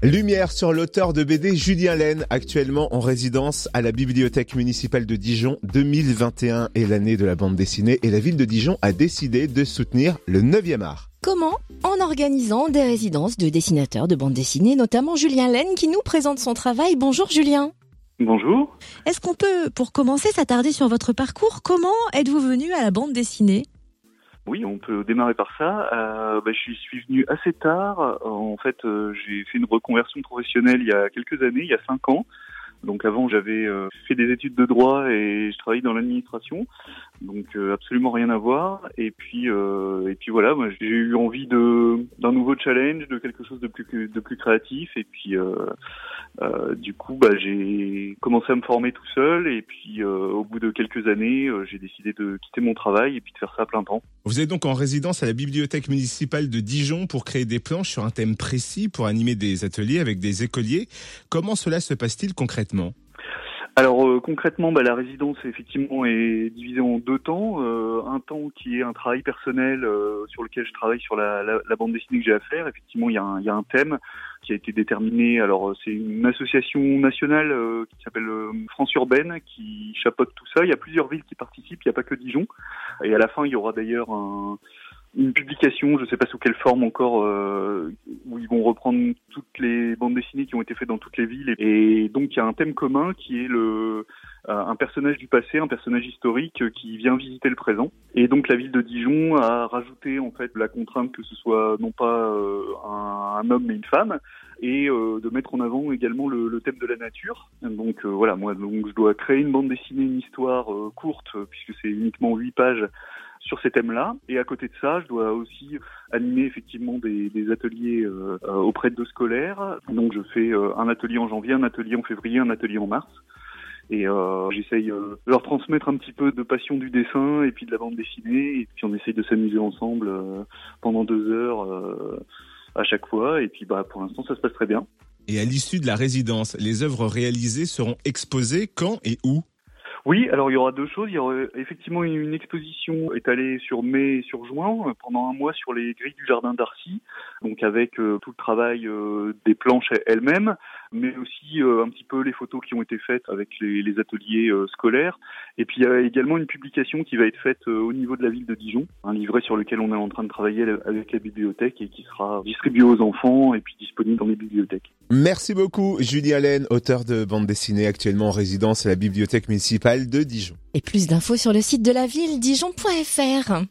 Lumière sur l'auteur de BD Julien Laine, actuellement en résidence à la Bibliothèque municipale de Dijon. 2021 est l'année de la bande dessinée et la ville de Dijon a décidé de soutenir le 9e art. Comment? En organisant des résidences de dessinateurs de bande dessinée, notamment Julien Laine qui nous présente son travail. Bonjour Julien. Bonjour. Est-ce qu'on peut, pour commencer, s'attarder sur votre parcours Comment êtes-vous venu à la bande dessinée? Oui, on peut démarrer par ça. Euh, bah, je suis venu assez tard. En fait, euh, j'ai fait une reconversion professionnelle il y a quelques années, il y a cinq ans. Donc avant, j'avais euh, fait des études de droit et je travaillais dans l'administration, donc euh, absolument rien à voir. Et puis euh, et puis voilà, j'ai eu envie d'un nouveau challenge, de quelque chose de plus de plus créatif. Et puis du coup, bah, j'ai commencé à me former tout seul. Et puis au bout de quelques années, j'ai décidé de quitter mon travail et puis de faire ça à plein temps. Vous êtes donc en résidence à la bibliothèque municipale de Dijon pour créer des planches sur un thème précis, pour animer des ateliers avec des écoliers. Comment cela se passe-t-il concrètement? Alors euh, concrètement, bah, la résidence effectivement est divisée en deux temps. Euh, un temps qui est un travail personnel euh, sur lequel je travaille sur la, bande dessinée que j'ai à faire. Effectivement, il y, a un, il y, a un, thème qui a été déterminé. Alors c'est une association nationale qui s'appelle France Urbaine qui chapeaute tout ça. Il y a plusieurs villes qui participent. Il n'y a pas que Dijon. Et à la fin, il y aura d'ailleurs un une publication, je ne sais pas sous quelle forme encore, euh, où ils vont reprendre toutes les bandes dessinées qui ont été faites dans toutes les villes. Et, donc il y a un thème commun qui est le euh, un personnage du passé, un personnage historique qui vient visiter le présent. Et donc la ville de Dijon a rajouté en fait la contrainte que ce soit non pas euh, un, homme mais une femme, et euh, de mettre en avant également le, le thème de la nature. Donc voilà, moi donc je dois créer une bande dessinée, une histoire courte puisque c'est uniquement huit pages sur ces thèmes-là. Et à côté de ça, je dois aussi animer effectivement des, ateliers euh, euh, auprès de scolaires. Donc je fais euh, un atelier en janvier, un atelier en février, un atelier en mars. Et j'essaye de leur transmettre un petit peu de passion du dessin et puis de la bande dessinée. Et puis on essaye de s'amuser ensemble pendant deux heures à chaque fois. Et puis bah pour l'instant ça se passe très bien. Et à l'issue de la résidence, les œuvres réalisées seront exposées quand et où? Oui, alors il y aura deux choses. Il y aura effectivement une exposition étalée sur mai et sur juin pendant un mois sur les grilles du jardin d'Arcy, donc avec euh, tout le travail euh, des planches elles-mêmes, mais aussi euh, un petit peu les photos qui ont été faites avec les, les ateliers scolaires. Et puis il y a également une publication qui va être faite au niveau de la ville de Dijon, un livret sur lequel on est en train de travailler avec la bibliothèque et qui sera distribué aux enfants et puis disponible dans les bibliothèques. Merci beaucoup Julie Allen, auteur de bande dessinée actuellement en résidence à la bibliothèque municipale de Dijon. Et plus d'infos sur le site de la ville dijon.fr.